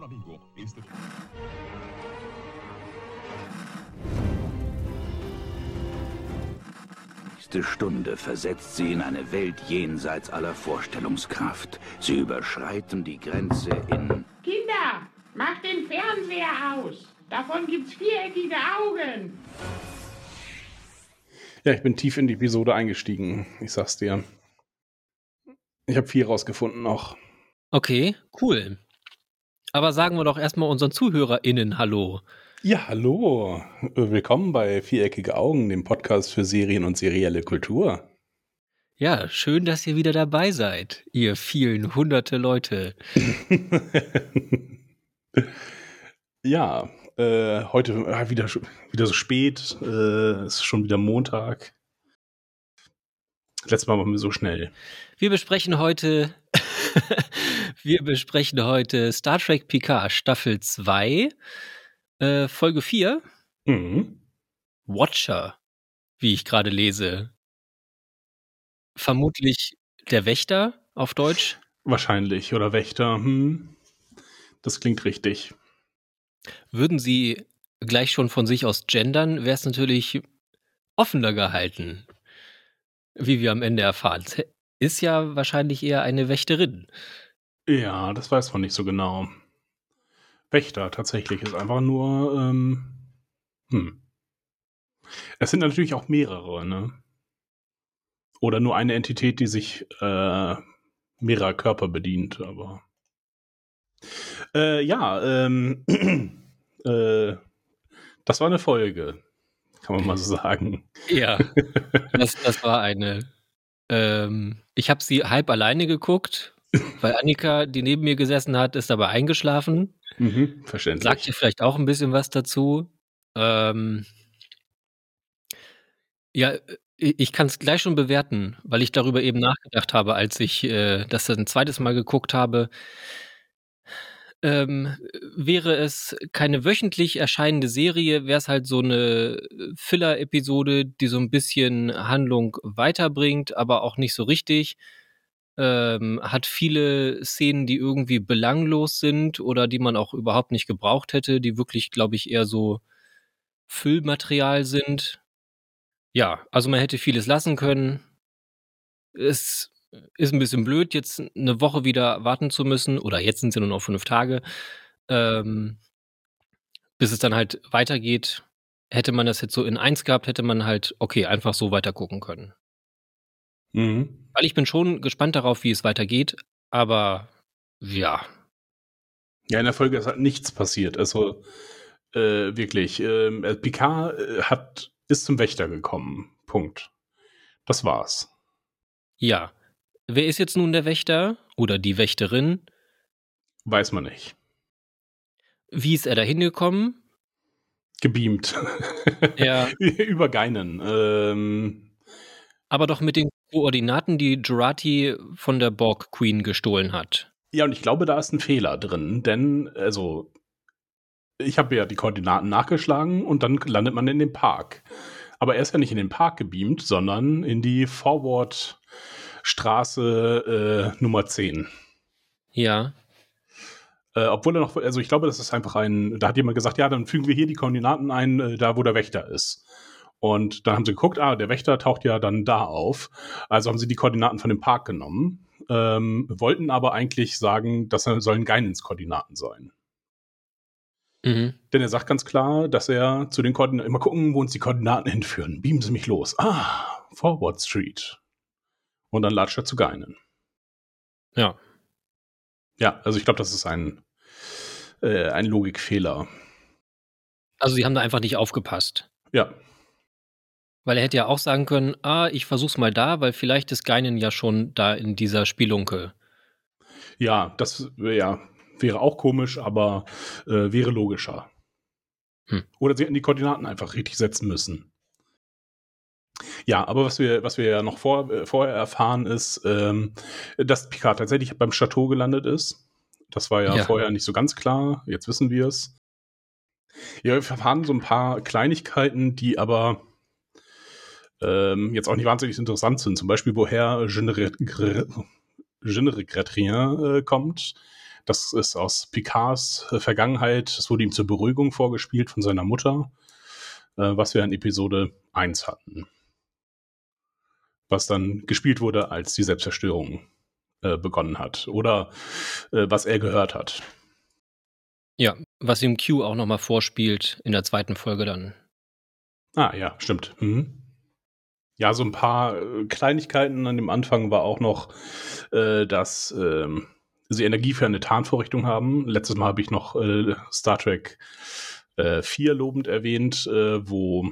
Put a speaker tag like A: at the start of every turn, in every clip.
A: Ancora vivo. Este...
B: nächste Stunde versetzt sie in eine Welt jenseits aller Vorstellungskraft. Sie überschreiten die Grenze in...
C: Kinder, macht den Fernseher aus. Davon gibt's viereckige Augen.
D: Ja, ich bin tief in die Episode eingestiegen. Ich sag's dir. Ich habe viel rausgefunden noch.
E: Okay, cool. Aber sagen wir doch erstmal unseren ZuhörerInnen Hallo.
D: Ja, hallo. Willkommen bei Viereckige Augen, dem Podcast für Serien und serielle Kultur.
E: Ja, schön, dass ihr wieder dabei seid, ihr vielen hunderte Leute.
D: ja, äh, heute äh, wieder, wieder so spät, äh, ist schon wieder Montag. Letztes Mal waren wir so schnell.
E: Wir besprechen heute, wir besprechen heute Star Trek Picard Staffel 2. Äh, Folge 4. Mhm. Watcher, wie ich gerade lese. Vermutlich der Wächter auf Deutsch.
D: Wahrscheinlich. Oder Wächter. Hm. Das klingt richtig.
E: Würden Sie gleich schon von sich aus gendern, wäre es natürlich offener gehalten. Wie wir am Ende erfahren. Ist ja wahrscheinlich eher eine Wächterin.
D: Ja, das weiß man nicht so genau. Wächter tatsächlich ist einfach nur, ähm, hm. Es sind natürlich auch mehrere, ne? Oder nur eine Entität, die sich äh, mehrerer Körper bedient, aber. Äh, ja, ähm, äh, das war eine Folge, kann man mal so sagen.
E: Ja, das, das war eine. Ähm, ich habe sie halb alleine geguckt, weil Annika, die neben mir gesessen hat, ist dabei eingeschlafen.
D: Mhm, verständlich.
E: Sagt ihr vielleicht auch ein bisschen was dazu? Ähm, ja, ich kann es gleich schon bewerten, weil ich darüber eben nachgedacht habe, als ich äh, das ein zweites Mal geguckt habe. Ähm, wäre es keine wöchentlich erscheinende Serie, wäre es halt so eine Filler-Episode, die so ein bisschen Handlung weiterbringt, aber auch nicht so richtig ähm, hat viele Szenen, die irgendwie belanglos sind oder die man auch überhaupt nicht gebraucht hätte, die wirklich, glaube ich, eher so Füllmaterial sind. Ja, also man hätte vieles lassen können. Es ist ein bisschen blöd, jetzt eine Woche wieder warten zu müssen, oder jetzt sind es ja nur noch fünf Tage, ähm, bis es dann halt weitergeht. Hätte man das jetzt so in eins gehabt, hätte man halt, okay, einfach so weiter gucken können. Mhm. Weil ich bin schon gespannt darauf, wie es weitergeht, aber ja.
D: Ja, in der Folge ist halt nichts passiert. Also äh, wirklich. Ähm, äh, Picard äh, hat, ist zum Wächter gekommen. Punkt. Das war's.
E: Ja. Wer ist jetzt nun der Wächter oder die Wächterin?
D: Weiß man nicht.
E: Wie ist er da hingekommen?
D: Gebeamt.
E: Ja.
D: Über Geinen. Ähm,
E: aber doch mit den Koordinaten, die Jurati von der Borg Queen gestohlen hat.
D: Ja, und ich glaube, da ist ein Fehler drin, denn, also, ich habe ja die Koordinaten nachgeschlagen und dann landet man in dem Park. Aber er ist ja nicht in den Park gebeamt, sondern in die Forward-Straße äh, Nummer 10.
E: Ja.
D: Äh, obwohl er noch, also ich glaube, das ist einfach ein, da hat jemand gesagt, ja, dann fügen wir hier die Koordinaten ein, äh, da wo der Wächter ist. Und dann haben sie geguckt, ah, der Wächter taucht ja dann da auf. Also haben sie die Koordinaten von dem Park genommen, ähm, wollten aber eigentlich sagen, das sollen Geinens Koordinaten sein. Mhm. Denn er sagt ganz klar, dass er zu den Koordinaten, immer gucken, wo uns die Koordinaten hinführen. Beamen Sie mich los. Ah, Forward Street. Und dann latscht er zu Geinen.
E: Ja.
D: Ja, also ich glaube, das ist ein, äh, ein Logikfehler.
E: Also sie haben da einfach nicht aufgepasst.
D: Ja.
E: Weil er hätte ja auch sagen können, ah, ich versuch's mal da, weil vielleicht ist Geinen ja schon da in dieser Spielunke.
D: Ja, das ja, wäre auch komisch, aber äh, wäre logischer. Hm. Oder sie hätten die Koordinaten einfach richtig setzen müssen. Ja, aber was wir, was wir ja noch vor, äh, vorher erfahren ist, ähm, dass Picard tatsächlich beim Chateau gelandet ist. Das war ja, ja, vorher nicht so ganz klar. Jetzt wissen wir es. Ja, wir erfahren so ein paar Kleinigkeiten, die aber ähm, jetzt auch nicht wahnsinnig interessant sind. Zum Beispiel, woher Je ne regrette rien äh, kommt. Das ist aus Picards äh, Vergangenheit. Das wurde ihm zur Beruhigung vorgespielt von seiner Mutter, äh, was wir in Episode 1 hatten. Was dann gespielt wurde, als die Selbstzerstörung äh, begonnen hat. Oder äh, was er gehört hat.
E: Ja, was ihm Q auch nochmal vorspielt in der zweiten Folge dann.
D: Ah, ja, stimmt. Mhm. Ja, so ein paar äh, Kleinigkeiten an dem Anfang war auch noch, äh, dass äh, sie Energie für eine Tarnvorrichtung haben. Letztes Mal habe ich noch äh, Star Trek äh, 4 lobend erwähnt, äh, wo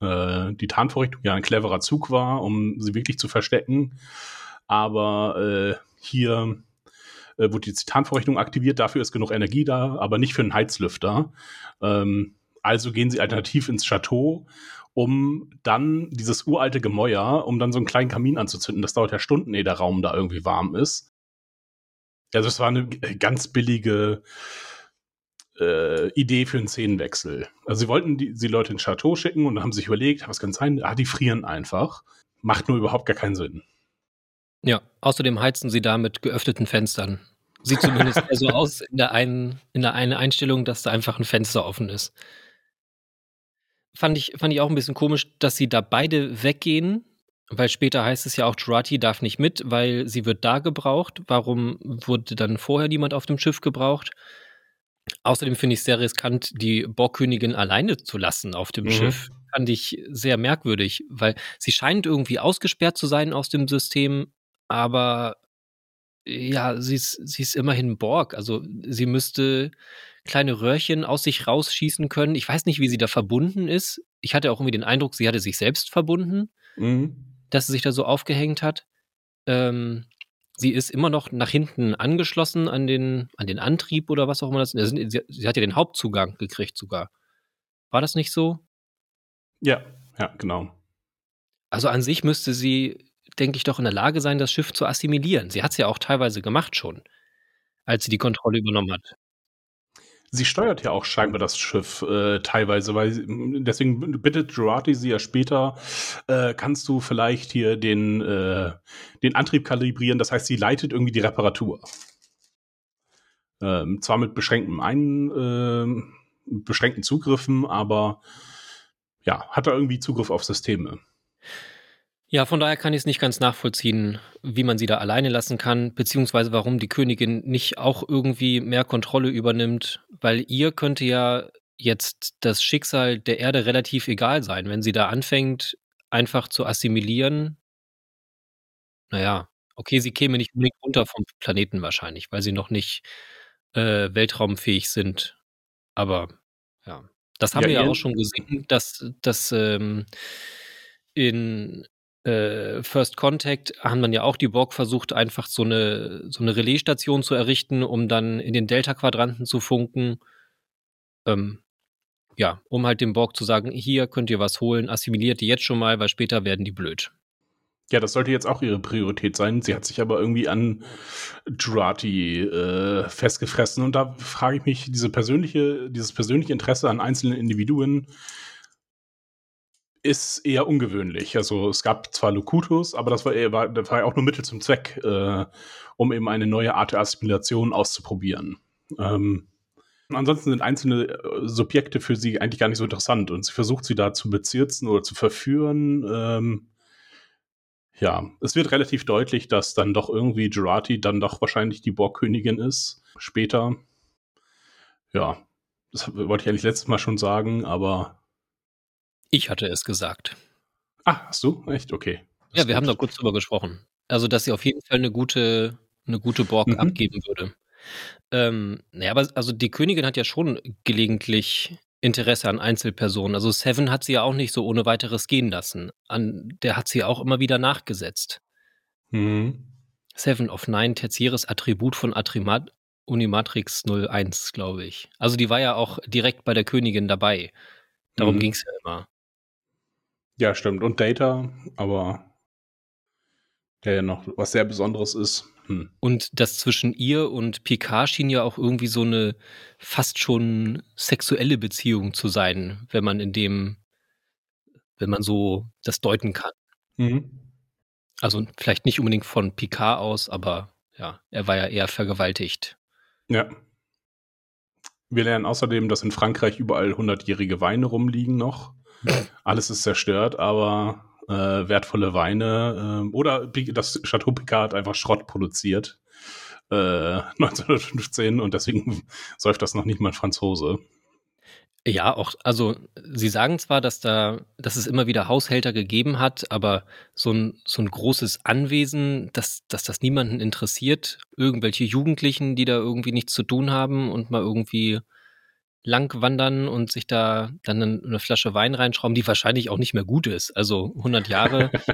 D: äh, die Tarnvorrichtung ja ein cleverer Zug war, um sie wirklich zu verstecken. Aber äh, hier äh, wurde die Tarnvorrichtung aktiviert, dafür ist genug Energie da, aber nicht für einen Heizlüfter. Ähm, also gehen sie alternativ ins Chateau um dann dieses uralte Gemäuer, um dann so einen kleinen Kamin anzuzünden. Das dauert ja Stunden, ehe der Raum da irgendwie warm ist. Also es war eine ganz billige äh, Idee für einen Szenenwechsel. Also sie wollten die, die Leute ins Chateau schicken und haben sich überlegt, was kann sein? Ah, die frieren einfach. Macht nur überhaupt gar keinen Sinn.
E: Ja, außerdem heizen sie da mit geöffneten Fenstern. Sieht zumindest so aus in der einen, in der einen Einstellung, dass da einfach ein Fenster offen ist fand ich, fand ich auch ein bisschen komisch, dass sie da beide weggehen, weil später heißt es ja auch, Jurati darf nicht mit, weil sie wird da gebraucht. Warum wurde dann vorher niemand auf dem Schiff gebraucht? Außerdem finde ich es sehr riskant, die Borgkönigin alleine zu lassen auf dem mhm. Schiff. Fand ich sehr merkwürdig, weil sie scheint irgendwie ausgesperrt zu sein aus dem System, aber ja, sie ist, sie ist immerhin Borg. Also sie müsste kleine Röhrchen aus sich rausschießen können. Ich weiß nicht, wie sie da verbunden ist. Ich hatte auch irgendwie den Eindruck, sie hatte sich selbst verbunden, mhm. dass sie sich da so aufgehängt hat. Ähm, sie ist immer noch nach hinten angeschlossen an den, an den Antrieb oder was auch immer das ist. Sie, sie hat ja den Hauptzugang gekriegt sogar. War das nicht so?
D: Ja, ja, genau.
E: Also an sich müsste sie, denke ich, doch in der Lage sein, das Schiff zu assimilieren. Sie hat es ja auch teilweise gemacht schon, als sie die Kontrolle übernommen hat.
D: Sie steuert ja auch scheinbar das Schiff äh, teilweise, weil deswegen bittet Jurati sie ja später, äh, kannst du vielleicht hier den, äh, den Antrieb kalibrieren, das heißt, sie leitet irgendwie die Reparatur. Ähm, zwar mit beschränktem ein, äh, beschränkten Zugriffen, aber ja, hat er irgendwie Zugriff auf Systeme.
E: Ja, von daher kann ich es nicht ganz nachvollziehen, wie man sie da alleine lassen kann, beziehungsweise warum die Königin nicht auch irgendwie mehr Kontrolle übernimmt, weil ihr könnte ja jetzt das Schicksal der Erde relativ egal sein, wenn sie da anfängt, einfach zu assimilieren. Naja, okay, sie käme nicht unbedingt runter vom Planeten wahrscheinlich, weil sie noch nicht äh, weltraumfähig sind. Aber ja, das haben ja, wir ja auch schon gesehen, dass, dass ähm, in äh, First Contact haben dann ja auch die Borg versucht, einfach so eine, so eine Relaisstation zu errichten, um dann in den Delta-Quadranten zu funken. Ähm, ja, um halt dem Borg zu sagen, hier könnt ihr was holen, assimiliert die jetzt schon mal, weil später werden die blöd.
D: Ja, das sollte jetzt auch ihre Priorität sein. Sie hat sich aber irgendwie an Jurati äh, festgefressen. Und da frage ich mich, diese persönliche, dieses persönliche Interesse an einzelnen Individuen, ist eher ungewöhnlich. Also es gab zwar Locutus, aber das war, eher, war, das war auch nur Mittel zum Zweck, äh, um eben eine neue Art der Assimilation auszuprobieren. Ähm, ansonsten sind einzelne äh, Subjekte für sie eigentlich gar nicht so interessant und sie versucht sie da zu bezirzen oder zu verführen. Ähm, ja, es wird relativ deutlich, dass dann doch irgendwie Jurati dann doch wahrscheinlich die Borgkönigin ist. Später. Ja, das wollte ich eigentlich letztes Mal schon sagen, aber
E: ich hatte es gesagt.
D: Ah, hast du? Echt? Okay.
E: Das ja, wir haben da kurz drüber gesprochen. Also, dass sie auf jeden Fall eine gute, eine gute Borg mhm. abgeben würde. Ähm, naja, aber also die Königin hat ja schon gelegentlich Interesse an Einzelpersonen. Also Seven hat sie ja auch nicht so ohne weiteres gehen lassen. An der hat sie auch immer wieder nachgesetzt. Mhm. Seven of Nine, tertiäres Attribut von Attrimat Unimatrix 01, glaube ich. Also die war ja auch direkt bei der Königin dabei. Darum mhm. ging es ja immer.
D: Ja, stimmt. Und Data, aber der ja noch was sehr Besonderes ist. Hm.
E: Und das zwischen ihr und Picard schien ja auch irgendwie so eine fast schon sexuelle Beziehung zu sein, wenn man in dem, wenn man so das deuten kann. Mhm. Also vielleicht nicht unbedingt von Picard aus, aber ja, er war ja eher vergewaltigt
D: Ja. Wir lernen außerdem, dass in Frankreich überall 100-jährige Weine rumliegen noch. Alles ist zerstört, aber äh, wertvolle Weine äh, oder das Chateau Picard hat einfach Schrott produziert äh, 1915 und deswegen säuft das noch nicht mal ein Franzose.
E: Ja, auch, also Sie sagen zwar, dass da, dass es immer wieder Haushälter gegeben hat, aber so ein, so ein großes Anwesen, dass, dass das niemanden interessiert, irgendwelche Jugendlichen, die da irgendwie nichts zu tun haben und mal irgendwie lang wandern und sich da dann eine Flasche Wein reinschrauben, die wahrscheinlich auch nicht mehr gut ist. Also 100 Jahre,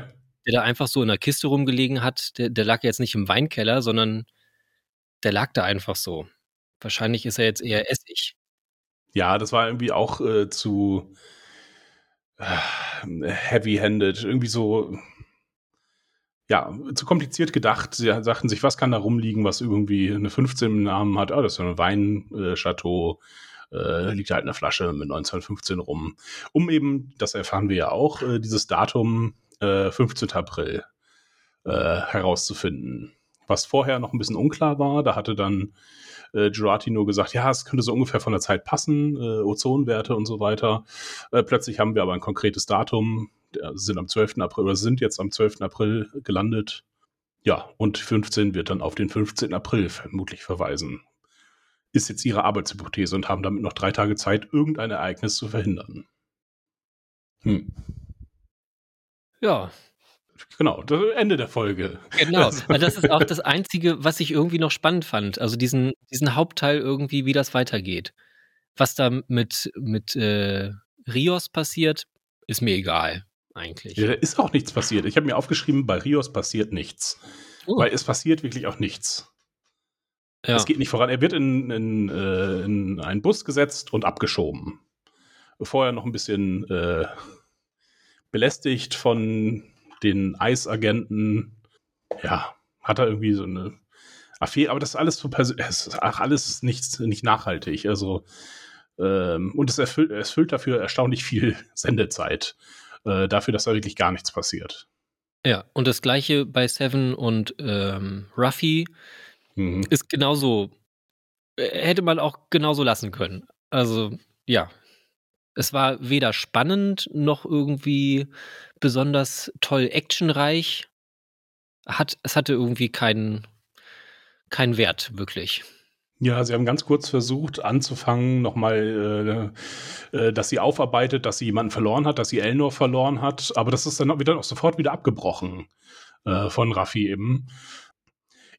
E: der da einfach so in der Kiste rumgelegen hat, der, der lag jetzt nicht im Weinkeller, sondern der lag da einfach so. Wahrscheinlich ist er jetzt eher Essig.
D: Ja, das war irgendwie auch äh, zu äh, heavy-handed, irgendwie so, ja, zu kompliziert gedacht. Sie sagten sich, was kann da rumliegen, was irgendwie eine 15 im Namen hat? Ah, das ist ein Weinchateau. Äh, liegt halt eine Flasche mit 1915 rum. Um eben, das erfahren wir ja auch, äh, dieses Datum äh, 15. April äh, herauszufinden. Was vorher noch ein bisschen unklar war, da hatte dann äh, Girardi nur gesagt, ja, es könnte so ungefähr von der Zeit passen, äh, Ozonwerte und so weiter. Äh, plötzlich haben wir aber ein konkretes Datum, sind am 12. April oder sind jetzt am 12. April gelandet. Ja, und 15 wird dann auf den 15. April vermutlich verweisen. Ist jetzt ihre Arbeitshypothese und haben damit noch drei Tage Zeit, irgendein Ereignis zu verhindern.
E: Hm. Ja,
D: Genau, das Ende der Folge.
E: Genau, das ist auch das Einzige, was ich irgendwie noch spannend fand. Also diesen, diesen Hauptteil irgendwie, wie das weitergeht. Was da mit, mit äh, Rios passiert, ist mir egal, eigentlich.
D: Ja, da ist auch nichts passiert. Ich habe mir aufgeschrieben, bei Rios passiert nichts. Oh. Weil es passiert wirklich auch nichts. Ja. Es geht nicht voran. Er wird in, in, äh, in einen Bus gesetzt und abgeschoben. Vorher noch ein bisschen äh, belästigt von den Eisagenten. Ja, hat er irgendwie so eine Affäre, aber das ist alles so persönlich, ach, alles nicht, nicht nachhaltig. Also, ähm, und es erfüllt, es füllt dafür erstaunlich viel Sendezeit, äh, dafür, dass da wirklich gar nichts passiert.
E: Ja, und das gleiche bei Seven und ähm, Ruffy mhm. ist genauso, äh, hätte man auch genauso lassen können. Also, ja, es war weder spannend noch irgendwie besonders toll actionreich. Hat, es hatte irgendwie keinen, keinen Wert, wirklich.
D: Ja, sie haben ganz kurz versucht anzufangen, nochmal, äh, äh, dass sie aufarbeitet, dass sie jemanden verloren hat, dass sie Elnor verloren hat, aber das ist dann wieder, auch sofort wieder abgebrochen äh, von Raffi eben.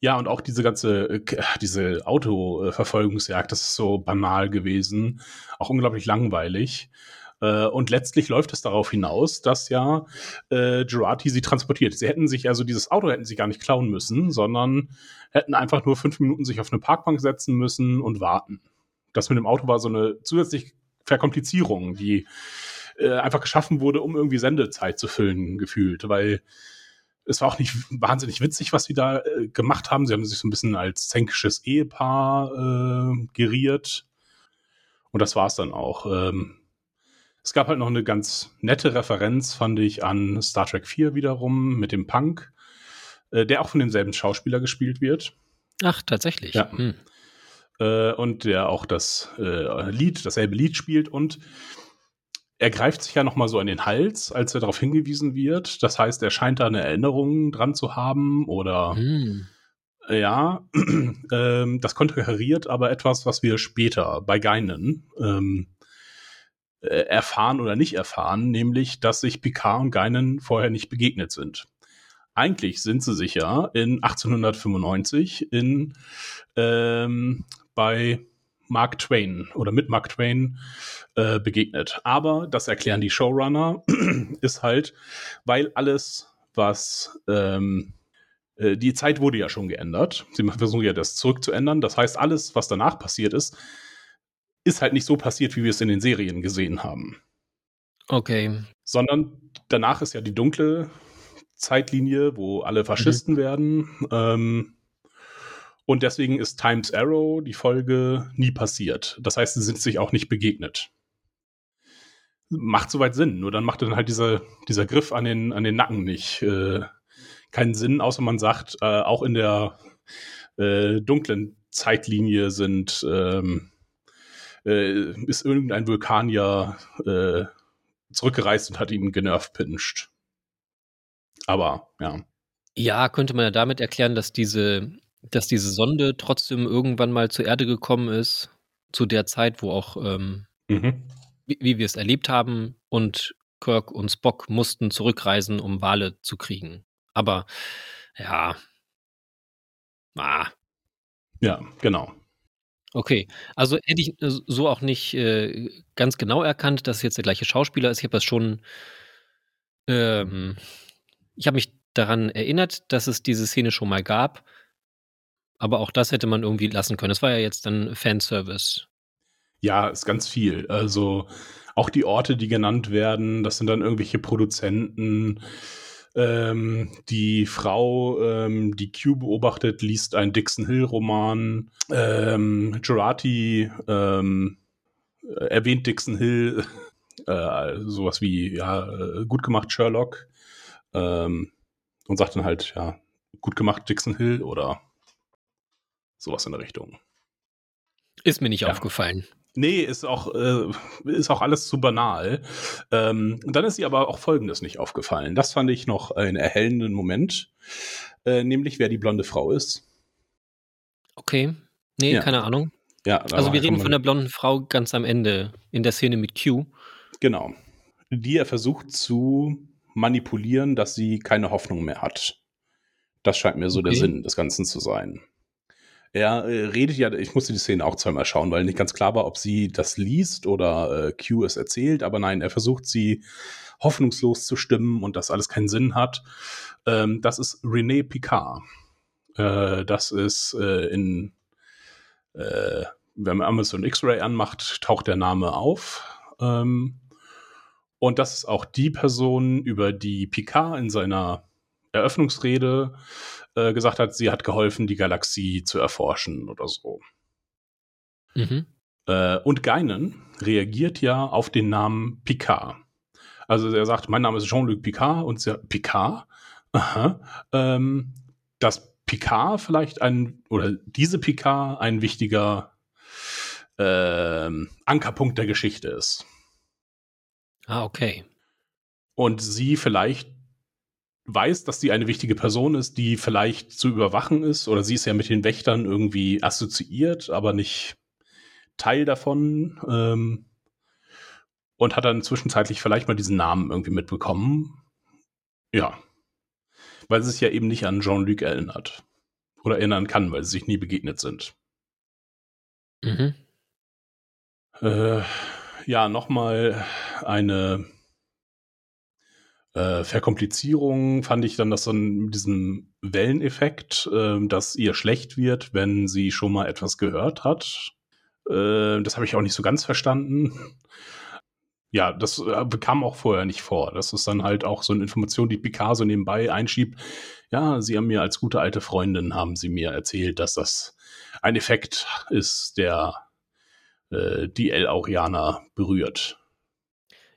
D: Ja, und auch diese ganze, äh, diese Autoverfolgungsjagd, das ist so banal gewesen, auch unglaublich langweilig. Äh, und letztlich läuft es darauf hinaus, dass ja äh, Girardi sie transportiert. Sie hätten sich also dieses Auto hätten sie gar nicht klauen müssen, sondern hätten einfach nur fünf Minuten sich auf eine Parkbank setzen müssen und warten. Das mit dem Auto war so eine zusätzliche Verkomplizierung, die äh, einfach geschaffen wurde, um irgendwie Sendezeit zu füllen, gefühlt, weil es war auch nicht wahnsinnig witzig, was sie da äh, gemacht haben. Sie haben sich so ein bisschen als zänkisches Ehepaar äh, geriert. Und das war es dann auch. Ähm, es gab halt noch eine ganz nette Referenz, fand ich, an Star Trek 4 wiederum mit dem Punk, äh, der auch von demselben Schauspieler gespielt wird.
E: Ach, tatsächlich.
D: Ja. Hm. Äh, und der auch das äh, Lied, dasselbe Lied spielt und er greift sich ja noch mal so an den Hals, als er darauf hingewiesen wird. Das heißt, er scheint da eine Erinnerung dran zu haben oder hm. ja, ähm, das konterkariert aber etwas, was wir später bei Geinen ähm, äh, erfahren oder nicht erfahren, nämlich, dass sich Picard und Geinen vorher nicht begegnet sind. Eigentlich sind sie sich ja in 1895 in ähm, bei Mark Twain oder mit Mark Twain äh, begegnet. Aber das erklären die Showrunner, ist halt, weil alles, was ähm, äh, die Zeit wurde ja schon geändert. Sie versuchen ja das zurückzuändern. Das heißt, alles, was danach passiert ist, ist halt nicht so passiert, wie wir es in den Serien gesehen haben.
E: Okay.
D: Sondern danach ist ja die dunkle Zeitlinie, wo alle Faschisten mhm. werden. Ähm, und deswegen ist Times Arrow, die Folge, nie passiert. Das heißt, sie sind sich auch nicht begegnet. Macht soweit Sinn, nur dann macht dann halt dieser, dieser Griff an den, an den Nacken nicht äh, keinen Sinn, außer man sagt, äh, auch in der äh, dunklen Zeitlinie sind, ähm, äh, ist irgendein Vulkanier äh, zurückgereist und hat ihn genervt pinscht. Aber ja.
E: Ja, könnte man ja damit erklären, dass diese, dass diese Sonde trotzdem irgendwann mal zur Erde gekommen ist, zu der Zeit, wo auch, ähm,
D: Mhm.
E: wie, wie wir es erlebt haben, und Kirk und Spock mussten zurückreisen, um Wale zu kriegen. Aber ja. Ah,
D: Ja, genau.
E: okay. Also hätte ich äh, so auch nicht äh, ganz genau erkannt, dass es jetzt der gleiche Schauspieler ist. Ich habe das schon. Ähm, ich habe mich daran erinnert, dass es diese Szene schon mal gab. Aber auch das hätte man irgendwie lassen können. Es war ja jetzt dann Fanservice.
D: Ja, ist ganz viel. Also auch die Orte, die genannt werden, das sind dann irgendwelche Produzenten. Ähm, die Frau, ähm, die Q beobachtet, liest einen Dixon Hill-Roman. Ähm, Gerati ähm, erwähnt Dixon Hill, äh, sowas wie, ja, äh, gut gemacht Sherlock. Ähm, und sagt dann halt, ja, gut gemacht Dixon Hill oder sowas in der Richtung.
E: Ist mir nicht
D: Ja.
E: aufgefallen.
D: Nee, ist auch, äh, ist auch alles zu banal. Ähm, dann ist ihr aber auch Folgendes nicht aufgefallen. Das fand ich noch einen erhellenden Moment, äh, nämlich wer die blonde Frau ist.
E: Okay. Nee,
D: Ja.
E: keine Ahnung.
D: Ja,
E: Also wir reden von der blonden Frau ganz am Ende in der Szene mit Q.
D: Genau. Die er versucht zu manipulieren, dass sie keine Hoffnung mehr hat. Das scheint mir so der
E: Okay.
D: Sinn des Ganzen zu sein. Er äh, redet ja, ich musste die Szene auch zweimal schauen, weil nicht ganz klar war, ob sie das liest oder äh, Q es erzählt, aber nein, er versucht sie hoffnungslos zu stimmen und dass alles keinen Sinn hat. Ähm, das ist René Picard. Äh, das ist äh, in, äh, wenn man Amazon X-Ray anmacht, taucht der Name auf. Ähm, und das ist auch die Person, über die Picard in seiner Eröffnungsrede äh, gesagt hat, sie hat geholfen, die Galaxie zu erforschen oder so.
E: Mhm.
D: Äh, und Geinen reagiert ja auf den Namen Picard. Also er sagt, mein Name ist Jean-Luc Picard und sie Picard? Aha. Ähm, dass Picard vielleicht ein, oder diese Picard ein wichtiger ähm, Ankerpunkt der Geschichte ist.
E: Ah, okay.
D: und sie vielleicht weiß, dass sie eine wichtige Person ist, die vielleicht zu überwachen ist, oder sie ist ja mit den Wächtern irgendwie assoziiert, aber nicht Teil davon, ähm, und hat dann zwischenzeitlich vielleicht mal diesen Namen irgendwie mitbekommen. Ja. Weil sie sich ja eben nicht an Jean-Luc erinnert. Oder erinnern kann, weil sie sich nie begegnet sind.
E: Mhm.
D: Äh, ja, nochmal eine äh, Verkomplizierung fand ich dann, dass dann mit diesem Welleneffekt, äh, dass ihr schlecht wird, wenn sie schon mal etwas gehört hat. Äh, das habe ich auch nicht so ganz verstanden. Ja, das äh, bekam auch vorher nicht vor. Das ist dann halt auch so eine Information, die Picasso nebenbei einschiebt. Ja, sie haben mir als gute alte Freundin, haben sie mir erzählt, dass das ein Effekt ist, der äh, die El Aurianer berührt.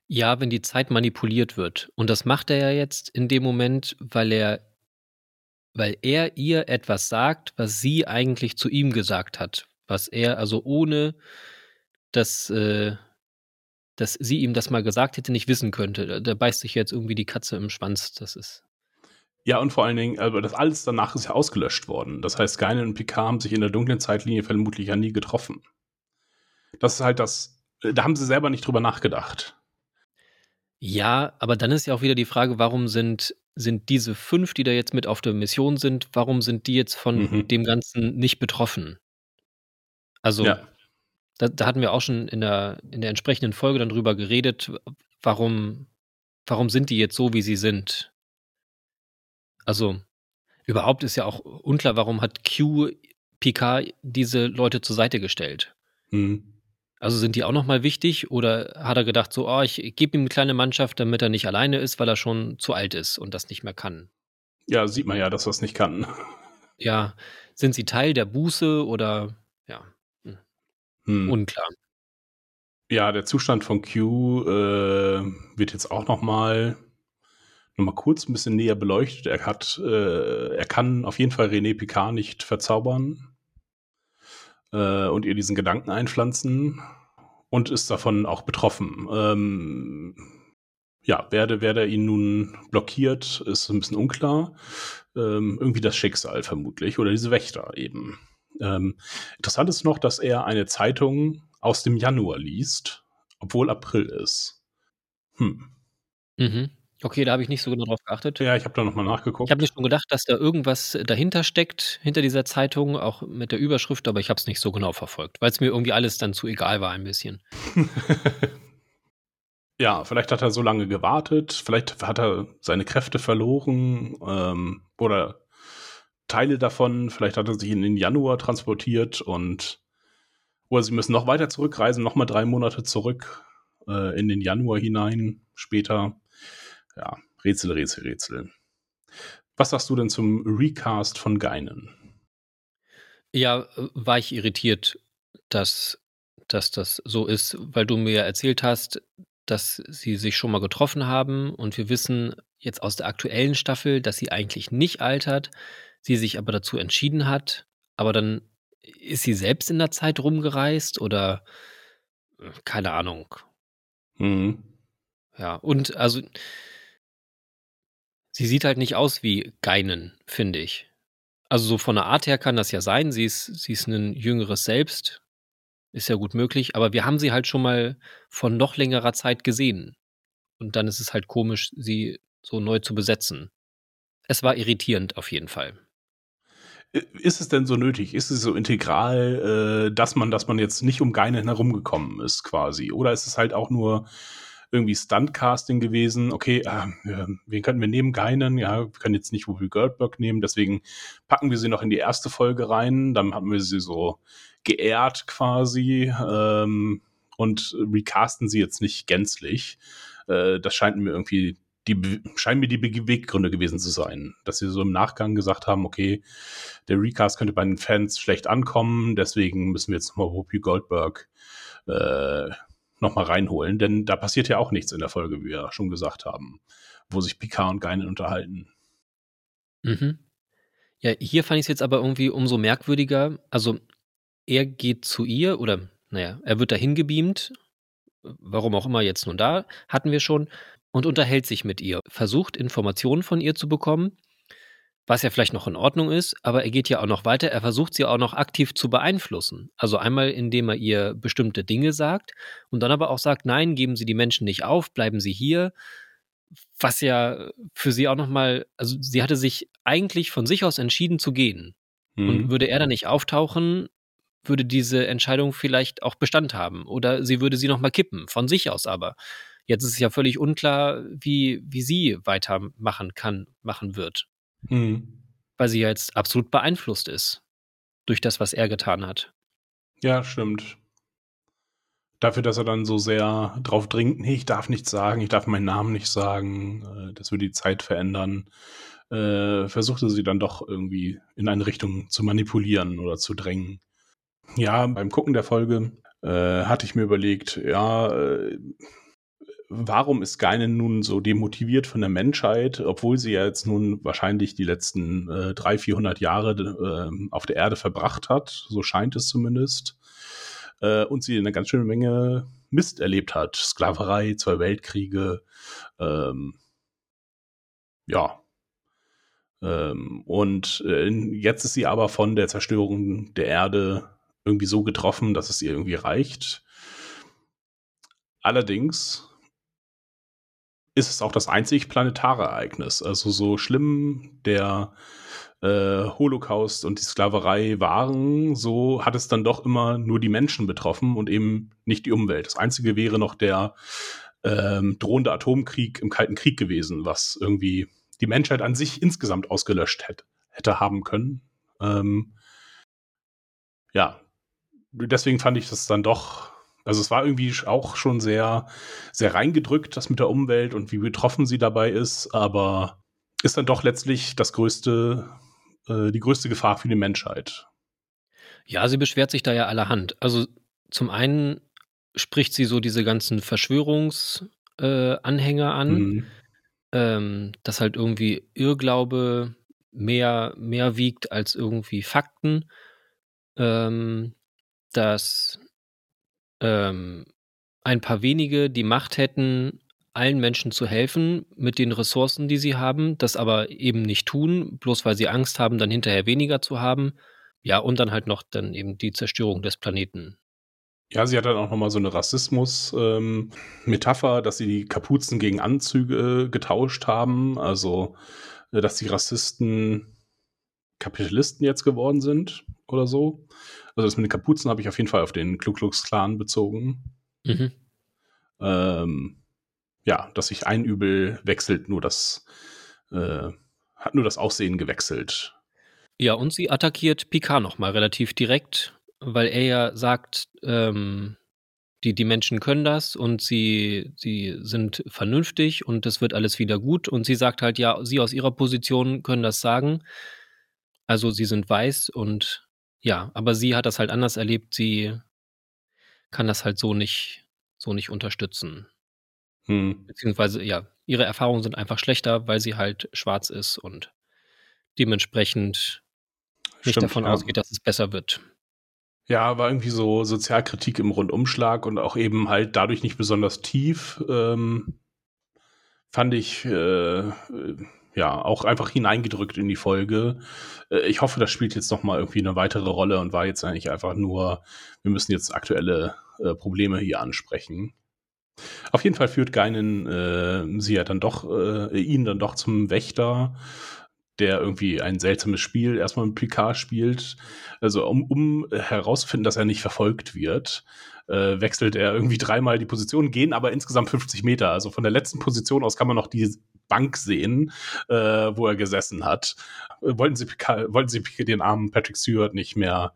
E: Ja, wenn die Zeit manipuliert wird. Und das macht er ja jetzt in dem Moment, weil er, weil er ihr etwas sagt, was sie eigentlich zu ihm gesagt hat. Was er, also ohne dass, äh, dass sie ihm das mal gesagt hätte, nicht wissen könnte. Da, da beißt sich jetzt irgendwie die Katze im Schwanz. Das ist.
D: Ja, und vor allen Dingen, aber das alles danach ist ja ausgelöscht worden. Das heißt, Geinen und Picard haben sich in der dunklen Zeitlinie vermutlich ja nie getroffen. Das ist halt das, da haben sie selber nicht drüber nachgedacht.
E: Ja, aber dann ist ja auch wieder die Frage, warum sind, sind diese fünf, die da jetzt mit auf der Mission sind, warum sind die jetzt von
D: Mhm.
E: dem Ganzen nicht betroffen? Also,
D: Ja.
E: da, da hatten wir auch schon in der, in der entsprechenden Folge dann drüber geredet, warum, warum sind die jetzt so, wie sie sind? Also, überhaupt ist ja auch unklar, warum hat Q Picard diese Leute zur Seite gestellt?
D: Hm.
E: Also sind die auch nochmal wichtig oder hat er gedacht, so, oh, ich gebe ihm eine kleine Mannschaft, damit er nicht alleine ist, weil er schon zu alt ist und das nicht mehr kann?
D: Ja, sieht man ja, dass das nicht kann.
E: Ja, sind sie Teil der Buße oder ja,
D: Hm.
E: unklar.
D: Ja, der Zustand von Q äh, wird jetzt auch noch mal, noch mal kurz ein bisschen näher beleuchtet. Er hat, äh, er kann auf jeden Fall René Picard nicht verzaubern. Äh, und ihr diesen Gedanken einpflanzen und ist davon auch betroffen. Ähm, ja, wer, da ihn nun blockiert, ist ein bisschen unklar. Ähm, irgendwie das Schicksal vermutlich oder diese Wächter eben. Ähm, interessant ist noch, dass er eine Zeitung aus dem Januar liest, obwohl April ist. Hm.
E: Mhm. Okay, da habe ich nicht so genau drauf geachtet.
D: Ja, ich habe da nochmal nachgeguckt.
E: Ich habe mir schon gedacht, dass da irgendwas dahinter steckt, hinter dieser Zeitung, auch mit der Überschrift, aber ich habe es nicht so genau verfolgt, weil es mir irgendwie alles dann zu egal war ein bisschen.
D: ja, vielleicht hat er so lange gewartet, vielleicht hat er seine Kräfte verloren ähm, oder Teile davon, vielleicht hat er sich in den Januar transportiert und oder sie müssen noch weiter zurückreisen, nochmal drei Monate zurück äh, in den Januar hinein später ja, Rätsel, Rätsel, Rätsel. Was sagst du denn zum Recast von Geinen?
E: Ja, war ich irritiert, dass, dass das so ist, weil du mir erzählt hast, dass sie sich schon mal getroffen haben und wir wissen jetzt aus der aktuellen Staffel, dass sie eigentlich nicht altert, sie sich aber dazu entschieden hat, aber dann ist sie selbst in der Zeit rumgereist oder äh, keine Ahnung.
D: Mhm.
E: Ja, und also Sie sieht halt nicht aus wie Geinen, finde ich. Also so von der Art her kann das ja sein. Sie ist, sie ist ein jüngeres Selbst. Ist ja gut möglich. Aber wir haben sie halt schon mal von noch längerer Zeit gesehen. Und dann ist es halt komisch, sie so neu zu besetzen. Es war irritierend auf jeden Fall.
D: Ist es denn so nötig? Ist es so integral, äh, dass man, dass man jetzt nicht um Geinen herumgekommen ist, quasi? Oder ist es halt auch nur irgendwie Stuntcasting gewesen. Okay, äh, wen könnten wir nehmen? Geinen. Ja, wir können jetzt nicht Whoopi Goldberg nehmen. Deswegen packen wir sie noch in die erste Folge rein. Dann haben wir sie so geehrt quasi ähm, und recasten sie jetzt nicht gänzlich. Äh, das scheint mir irgendwie die scheinen mir die Beweggründe gewesen zu sein, dass sie so im Nachgang gesagt haben, okay, der Recast könnte bei den Fans schlecht ankommen, deswegen müssen wir jetzt nochmal Whoopi Goldberg äh, nochmal reinholen, denn da passiert ja auch nichts in der Folge, wie wir schon gesagt haben, wo sich Picard und Geinen unterhalten.
E: Mhm. Ja, hier fand ich es jetzt aber irgendwie umso merkwürdiger. Also, er geht zu ihr oder, naja, er wird dahin gebeamt, warum auch immer jetzt nun da, hatten wir schon, und unterhält sich mit ihr, versucht Informationen von ihr zu bekommen was ja vielleicht noch in Ordnung ist, aber er geht ja auch noch weiter, er versucht sie auch noch aktiv zu beeinflussen. Also einmal, indem er ihr bestimmte Dinge sagt und dann aber auch sagt, nein, geben Sie die Menschen nicht auf, bleiben Sie hier. Was ja für sie auch nochmal, also sie hatte sich eigentlich von sich aus entschieden zu gehen. Mhm. Und würde er dann nicht auftauchen, würde diese Entscheidung vielleicht auch Bestand haben. Oder sie würde sie nochmal kippen, von sich aus aber. Jetzt ist es ja völlig unklar, wie, wie sie weitermachen kann, machen wird.
D: Mhm.
E: Weil sie ja jetzt absolut beeinflusst ist durch das, was er getan hat.
D: Ja, stimmt. Dafür, dass er dann so sehr drauf dringt, nee, ich darf nichts sagen, ich darf meinen Namen nicht sagen, äh, das würde die Zeit verändern, äh, versuchte sie dann doch irgendwie in eine Richtung zu manipulieren oder zu drängen. Ja, beim Gucken der Folge äh, hatte ich mir überlegt, ja, äh, warum ist Geinen nun so demotiviert von der Menschheit, obwohl sie ja jetzt nun wahrscheinlich die letzten äh, 300, 400 Jahre äh, auf der Erde verbracht hat, so scheint es zumindest, äh, und sie eine ganz schöne Menge Mist erlebt hat. Sklaverei, zwei Weltkriege, ähm, ja. Ähm, und äh, jetzt ist sie aber von der Zerstörung der Erde irgendwie so getroffen, dass es ihr irgendwie reicht. Allerdings ist es auch das einzig planetare Ereignis. Also so schlimm der äh, Holocaust und die Sklaverei waren, so hat es dann doch immer nur die Menschen betroffen und eben nicht die Umwelt. Das Einzige wäre noch der ähm, drohende Atomkrieg im Kalten Krieg gewesen, was irgendwie die Menschheit an sich insgesamt ausgelöscht hätte, hätte haben können. Ähm, ja, deswegen fand ich das dann doch also es war irgendwie auch schon sehr, sehr reingedrückt, das mit der Umwelt und wie betroffen sie dabei ist, aber ist dann doch letztlich das größte, äh, die größte Gefahr für die Menschheit.
E: Ja, sie beschwert sich da ja allerhand. Also zum einen spricht sie so diese ganzen Verschwörungsanhänger äh, an, mhm. ähm, dass halt irgendwie Irrglaube mehr, mehr wiegt als irgendwie Fakten. Ähm, dass ähm, ein paar wenige die Macht hätten, allen Menschen zu helfen mit den Ressourcen, die sie haben, das aber eben nicht tun, bloß weil sie Angst haben, dann hinterher weniger zu haben. Ja, und dann halt noch dann eben die Zerstörung des Planeten.
D: Ja, sie hat dann auch nochmal so eine Rassismus-Metapher, ähm, dass sie die Kapuzen gegen Anzüge äh, getauscht haben. Also, äh, dass die Rassisten Kapitalisten jetzt geworden sind oder so. Also das mit den Kapuzen habe ich auf jeden Fall auf den Ku Klux Klan bezogen. Mhm. Ähm, ja, dass sich ein Übel wechselt, nur das äh, hat nur das Aussehen gewechselt.
E: Ja, und sie attackiert Picard nochmal relativ direkt, weil er ja sagt, ähm, die, die Menschen können das und sie, sie sind vernünftig und es wird alles wieder gut. Und sie sagt halt, ja, sie aus ihrer Position können das sagen. Also sie sind weiß und ja, aber sie hat das halt anders erlebt. Sie kann das halt so nicht, so nicht unterstützen. Hm. Beziehungsweise, ja, ihre Erfahrungen sind einfach schlechter, weil sie halt schwarz ist und dementsprechend nicht Stimmt, davon ja. ausgeht, dass es besser wird.
D: Ja, war irgendwie so Sozialkritik im Rundumschlag und auch eben halt dadurch nicht besonders tief. Ähm, fand ich äh, ja auch einfach hineingedrückt in die Folge. Äh, ich hoffe, das spielt jetzt noch mal irgendwie eine weitere Rolle und war jetzt eigentlich einfach nur, wir müssen jetzt aktuelle äh, Probleme hier ansprechen. Auf jeden Fall führt Geinen äh, sie ja dann doch, äh, ihn dann doch zum Wächter, der irgendwie ein seltsames Spiel erstmal mit Picard spielt. Also um, um herauszufinden, dass er nicht verfolgt wird, äh, wechselt er irgendwie dreimal die Position, gehen aber insgesamt 50 Meter. Also von der letzten Position aus kann man noch die Bank sehen, äh, wo er gesessen hat. Äh, wollten sie, wollten sie den armen Patrick Stewart nicht mehr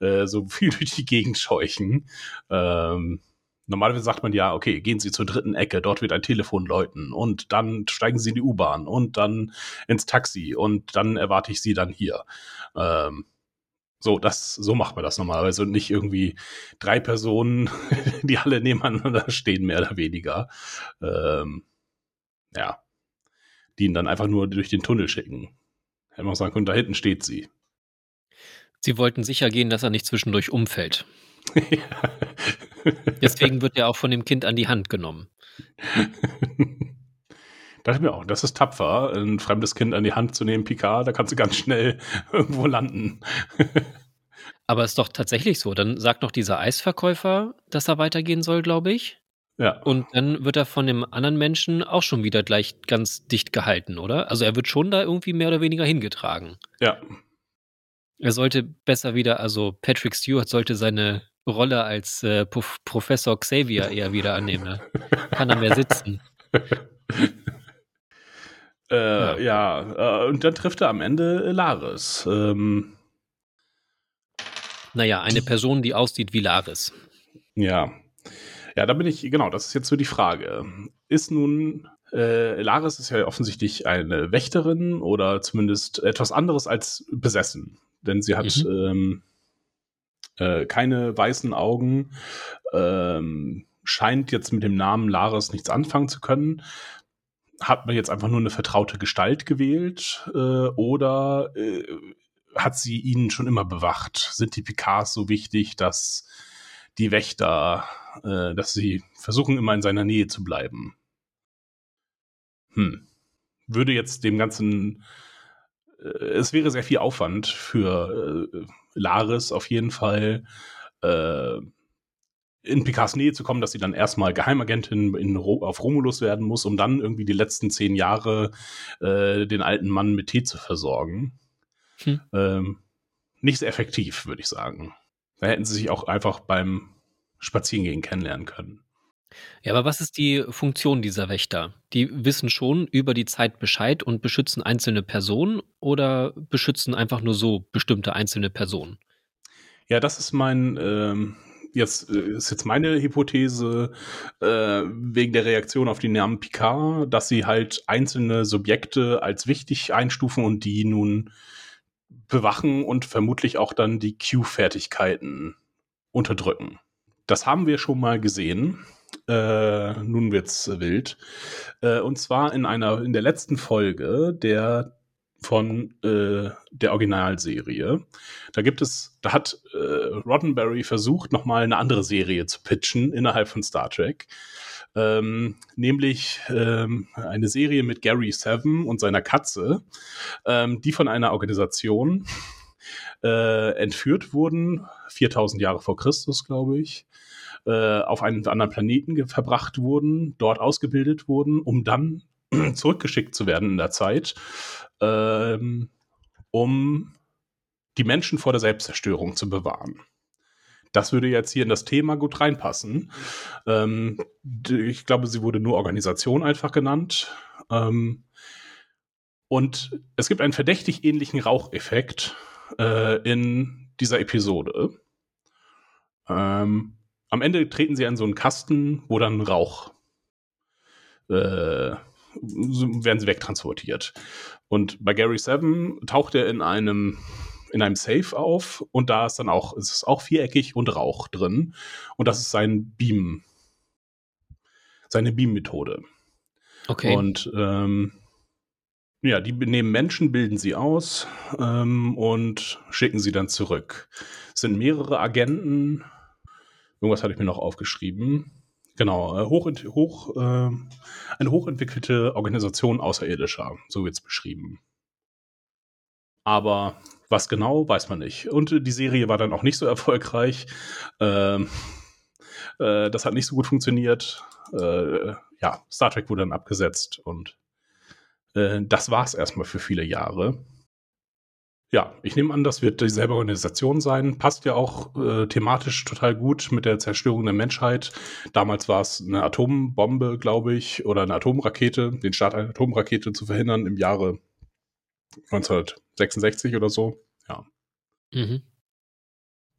D: äh, so viel durch die Gegend scheuchen. Ähm, Normalerweise sagt man ja, okay, gehen Sie zur dritten Ecke, dort wird ein Telefon läuten und dann steigen Sie in die U-Bahn und dann ins Taxi und dann erwarte ich Sie dann hier. Ähm, so, das, so macht man das normalerweise und nicht irgendwie drei Personen, die alle nebeneinander stehen, mehr oder weniger. Ähm, ja, die ihn dann einfach nur durch den Tunnel schicken. Hätte man sagen können, da hinten steht sie.
E: Sie wollten sicher gehen, dass er nicht zwischendurch umfällt. Deswegen wird er auch von dem Kind an die Hand genommen.
D: Dachte mir auch, das ist tapfer, ein fremdes Kind an die Hand zu nehmen, Picard, da kannst du ganz schnell irgendwo landen.
E: Aber ist doch tatsächlich so. Dann sagt noch dieser Eisverkäufer, dass er weitergehen soll, glaube ich.
D: Ja.
E: Und dann wird er von dem anderen Menschen auch schon wieder gleich ganz dicht gehalten, oder? Also er wird schon da irgendwie mehr oder weniger hingetragen.
D: Ja.
E: Er sollte besser wieder, also Patrick Stewart sollte seine Rolle als äh, Professor Xavier eher wieder annehmen. Ne? Kann er mehr sitzen.
D: äh, ja, ja äh, und dann trifft er am Ende Laris. Ähm,
E: naja, eine Person, die aussieht wie Laris.
D: Ja. Ja, da bin ich, genau, das ist jetzt so die Frage. Ist nun, äh, Laris ist ja offensichtlich eine Wächterin oder zumindest etwas anderes als besessen. Denn sie hat mhm. ähm, äh, keine weißen Augen, ähm, scheint jetzt mit dem Namen Laris nichts anfangen zu können. Hat man jetzt einfach nur eine vertraute Gestalt gewählt äh, oder äh, hat sie ihn schon immer bewacht? Sind die Picards so wichtig, dass die Wächter, äh, dass sie versuchen, immer in seiner Nähe zu bleiben? Hm. Würde jetzt dem Ganzen äh, es wäre sehr viel Aufwand für äh, Laris auf jeden Fall äh, in Picards Nähe zu kommen, dass sie dann erstmal Geheimagentin in, auf Romulus werden muss, um dann irgendwie die letzten zehn Jahre äh, den alten Mann mit Tee zu versorgen. Hm. Ähm, nicht sehr effektiv, würde ich sagen. Da hätten sie sich auch einfach beim Spazierengehen kennenlernen können.
E: Ja, aber was ist die Funktion dieser Wächter? Die wissen schon über die Zeit Bescheid und beschützen einzelne Personen oder beschützen einfach nur so bestimmte einzelne Personen?
D: Ja, das ist mein, ähm, jetzt äh, ist jetzt meine Hypothese äh, wegen der Reaktion auf die Namen Picard, dass sie halt einzelne Subjekte als wichtig einstufen und die nun bewachen und vermutlich auch dann die Q-Fertigkeiten unterdrücken. Das haben wir schon mal gesehen äh, nun wird's wild. Äh, und zwar in einer, in der letzten Folge der von äh, der Originalserie. Da gibt es, da hat äh, Roddenberry versucht, nochmal eine andere Serie zu pitchen innerhalb von Star Trek. Ähm, nämlich ähm, eine Serie mit Gary Seven und seiner Katze, ähm, die von einer Organisation äh, entführt wurden, 4000 Jahre vor Christus, glaube ich, äh, auf einen anderen Planeten verbracht wurden, dort ausgebildet wurden, um dann zurückgeschickt zu werden in der Zeit, ähm, um die Menschen vor der Selbstzerstörung zu bewahren. Das würde jetzt hier in das Thema gut reinpassen. Ähm, ich glaube, sie wurde nur Organisation einfach genannt. Ähm, und es gibt einen verdächtig ähnlichen Raucheffekt äh, in dieser Episode. Ähm, am Ende treten sie an so einen Kasten, wo dann Rauch äh, werden sie wegtransportiert. Und bei Gary Seven taucht er in einem in einem Safe auf und da ist dann auch, es ist auch viereckig und Rauch drin. Und das ist sein Beam, seine Beam-Methode.
E: Okay.
D: Und ähm, ja, die nehmen Menschen, bilden sie aus ähm, und schicken sie dann zurück. Es sind mehrere Agenten. Irgendwas hatte ich mir noch aufgeschrieben. Genau, äh, hoch, hoch, äh, eine hochentwickelte Organisation Außerirdischer, so wird es beschrieben. Aber was genau, weiß man nicht. Und die Serie war dann auch nicht so erfolgreich. Ähm, äh, das hat nicht so gut funktioniert. Äh, ja, Star Trek wurde dann abgesetzt und äh, das war es erstmal für viele Jahre. Ja, ich nehme an, das wird dieselbe Organisation sein. Passt ja auch äh, thematisch total gut mit der Zerstörung der Menschheit. Damals war es eine Atombombe, glaube ich, oder eine Atomrakete, den Start einer Atomrakete zu verhindern im Jahre 1966 oder so. Ja. Mhm.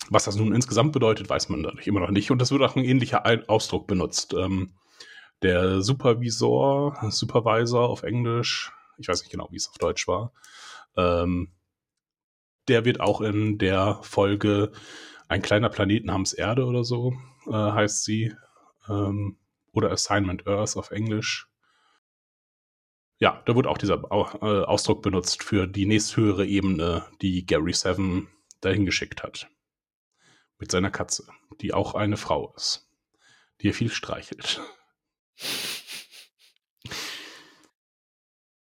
D: Was das nun insgesamt bedeutet, weiß man dadurch immer noch nicht. Und das wird auch ein ähnlicher Ausdruck benutzt. Ähm, der Supervisor, Supervisor auf Englisch, ich weiß nicht genau, wie es auf Deutsch war, ähm, der wird auch in der Folge Ein kleiner Planet namens Erde oder so, äh, heißt sie. Ähm, oder Assignment Earth auf Englisch. Ja, da wird auch dieser äh, Ausdruck benutzt für die nächsthöhere Ebene, die Gary Seven dahin geschickt hat. Mit seiner Katze, die auch eine Frau ist, die er viel streichelt.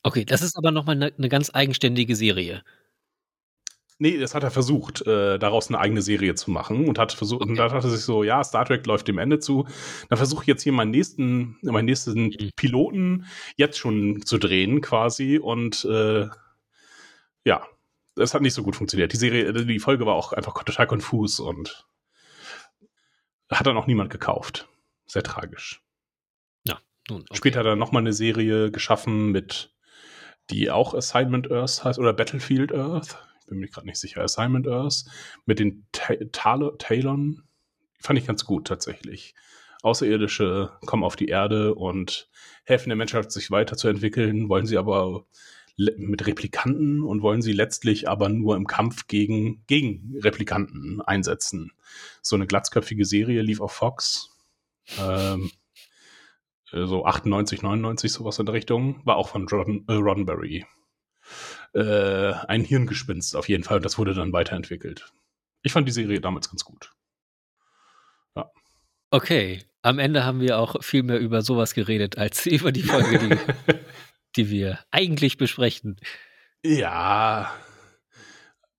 E: Okay, das ist aber nochmal eine ne ganz eigenständige Serie.
D: Nee, das hat er versucht, äh, daraus eine eigene Serie zu machen und hat versucht, okay. und da dachte sich so, ja, Star Trek läuft dem Ende zu. Dann versuche ich jetzt hier meinen nächsten, meinen nächsten mhm. Piloten jetzt schon zu drehen, quasi. Und äh, ja, das hat nicht so gut funktioniert. Die Serie, die Folge war auch einfach total konfus und hat dann auch niemand gekauft. Sehr tragisch.
E: Ja, nun. Okay.
D: Später hat er nochmal eine Serie geschaffen mit, die auch Assignment Earth heißt oder Battlefield Earth bin mir gerade nicht sicher, Assignment Earth, mit den Talon, fand ich ganz gut tatsächlich. Außerirdische kommen auf die Erde und helfen der Menschheit, sich weiterzuentwickeln, wollen sie aber mit Replikanten und wollen sie letztlich aber nur im Kampf gegen, gegen Replikanten einsetzen. So eine glatzköpfige Serie lief auf Fox. Ähm, so 98, 99, sowas in der Richtung. War auch von äh, Roddenberry äh, ein Hirngespinst auf jeden Fall. Das wurde dann weiterentwickelt. Ich fand die Serie damals ganz gut.
E: Ja. Okay, am Ende haben wir auch viel mehr über sowas geredet, als über die Folge, die, die wir eigentlich besprechen.
D: Ja,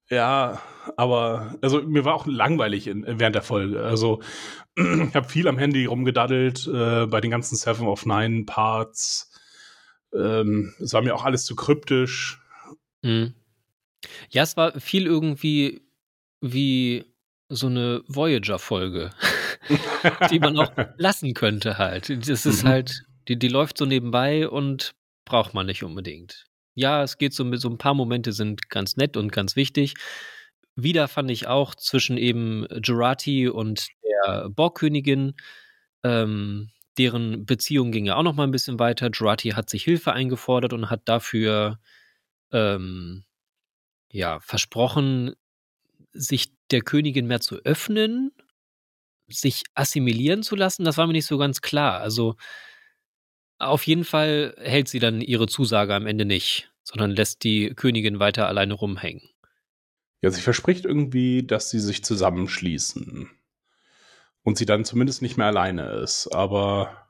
D: ja, aber also mir war auch langweilig in, während der Folge. Also ich habe viel am Handy rumgedaddelt äh, bei den ganzen Seven of Nine Parts. Ähm, es war mir auch alles zu kryptisch.
E: Mhm. Ja, es war viel irgendwie wie so eine Voyager-Folge, die man auch lassen könnte halt. Das ist mhm. halt, die, die läuft so nebenbei und braucht man nicht unbedingt. Ja, es geht so mit so ein paar Momente sind ganz nett und ganz wichtig. Wieder fand ich auch zwischen eben Jurati und der Borgkönigin, ähm, deren Beziehung ging ja auch noch mal ein bisschen weiter. Jurati hat sich Hilfe eingefordert und hat dafür ähm, ja, versprochen, sich der Königin mehr zu öffnen, sich assimilieren zu lassen. Das war mir nicht so ganz klar. Also auf jeden Fall hält sie dann ihre Zusage am Ende nicht, sondern lässt die Königin weiter alleine rumhängen.
D: Ja, sie verspricht irgendwie, dass sie sich zusammenschließen. Und sie dann zumindest nicht mehr alleine ist. Aber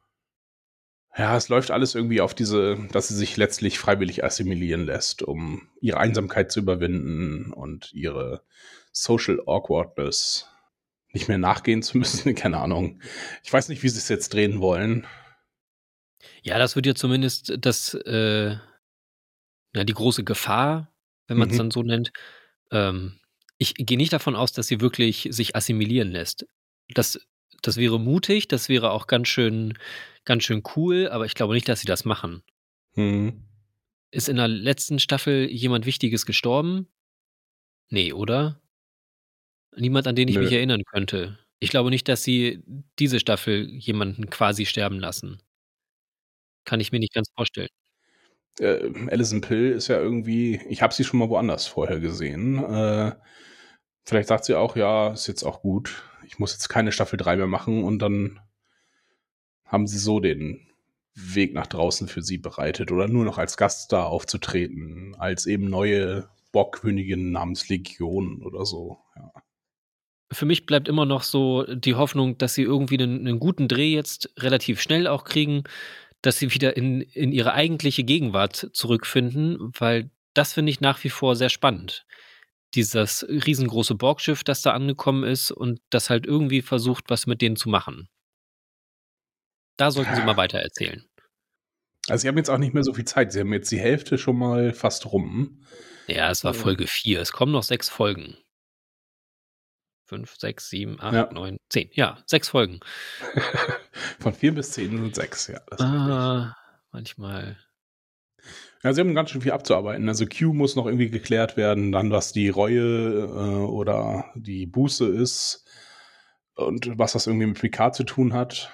D: ja, es läuft alles irgendwie auf diese, dass sie sich letztlich freiwillig assimilieren lässt, um ihre Einsamkeit zu überwinden und ihre Social Awkwardness nicht mehr nachgehen zu müssen. Keine Ahnung. Ich weiß nicht, wie sie es jetzt drehen wollen.
E: Ja, das wird ja zumindest das, äh, ja, die große Gefahr, wenn man es
D: Mhm.
E: dann so nennt. Ähm, ich gehe nicht davon aus, dass sie wirklich sich assimilieren lässt. Das, das wäre mutig, das wäre auch ganz schön, ganz schön cool, aber ich glaube nicht, dass sie das machen.
D: Hm.
E: Ist in der letzten Staffel jemand Wichtiges gestorben? Nee, oder? Niemand, an den ich
D: Nö.
E: mich erinnern könnte. Ich glaube nicht, dass sie diese Staffel jemanden quasi sterben lassen. Kann ich mir nicht ganz vorstellen.
D: Äh, Alison Pill ist ja irgendwie, ich habe sie schon mal woanders vorher gesehen. Äh, vielleicht sagt sie auch, ja, ist jetzt auch gut. Ich muss jetzt keine Staffel 3 mehr machen und dann haben sie so den Weg nach draußen für sie bereitet oder nur noch als Gaststar aufzutreten, als eben neue Borgkönigin namens Legion oder so. Ja.
E: Für mich bleibt immer noch so die Hoffnung, dass sie irgendwie einen, einen guten Dreh jetzt relativ schnell auch kriegen, dass sie wieder in, in ihre eigentliche Gegenwart zurückfinden, weil das finde ich nach wie vor sehr spannend. Dieses riesengroße Borgschiff, das da angekommen ist und das halt irgendwie versucht, was mit denen zu machen. Da sollten sie mal weiter erzählen.
D: Also sie haben jetzt auch nicht mehr so viel Zeit. Sie haben jetzt die Hälfte schon mal fast rum.
E: Ja, es war. Folge 4. Es kommen noch sechs Folgen. Fünf, sechs, sieben, acht,
D: Ja.
E: neun, zehn. Ja, sechs Folgen.
D: Von vier bis zehn sind sechs, ja.
E: Ah, manchmal.
D: Ja, sie haben ganz schön viel abzuarbeiten. Also Q muss noch irgendwie geklärt werden, dann was die Reue äh, oder die Buße ist und was das irgendwie mit Picard zu tun hat.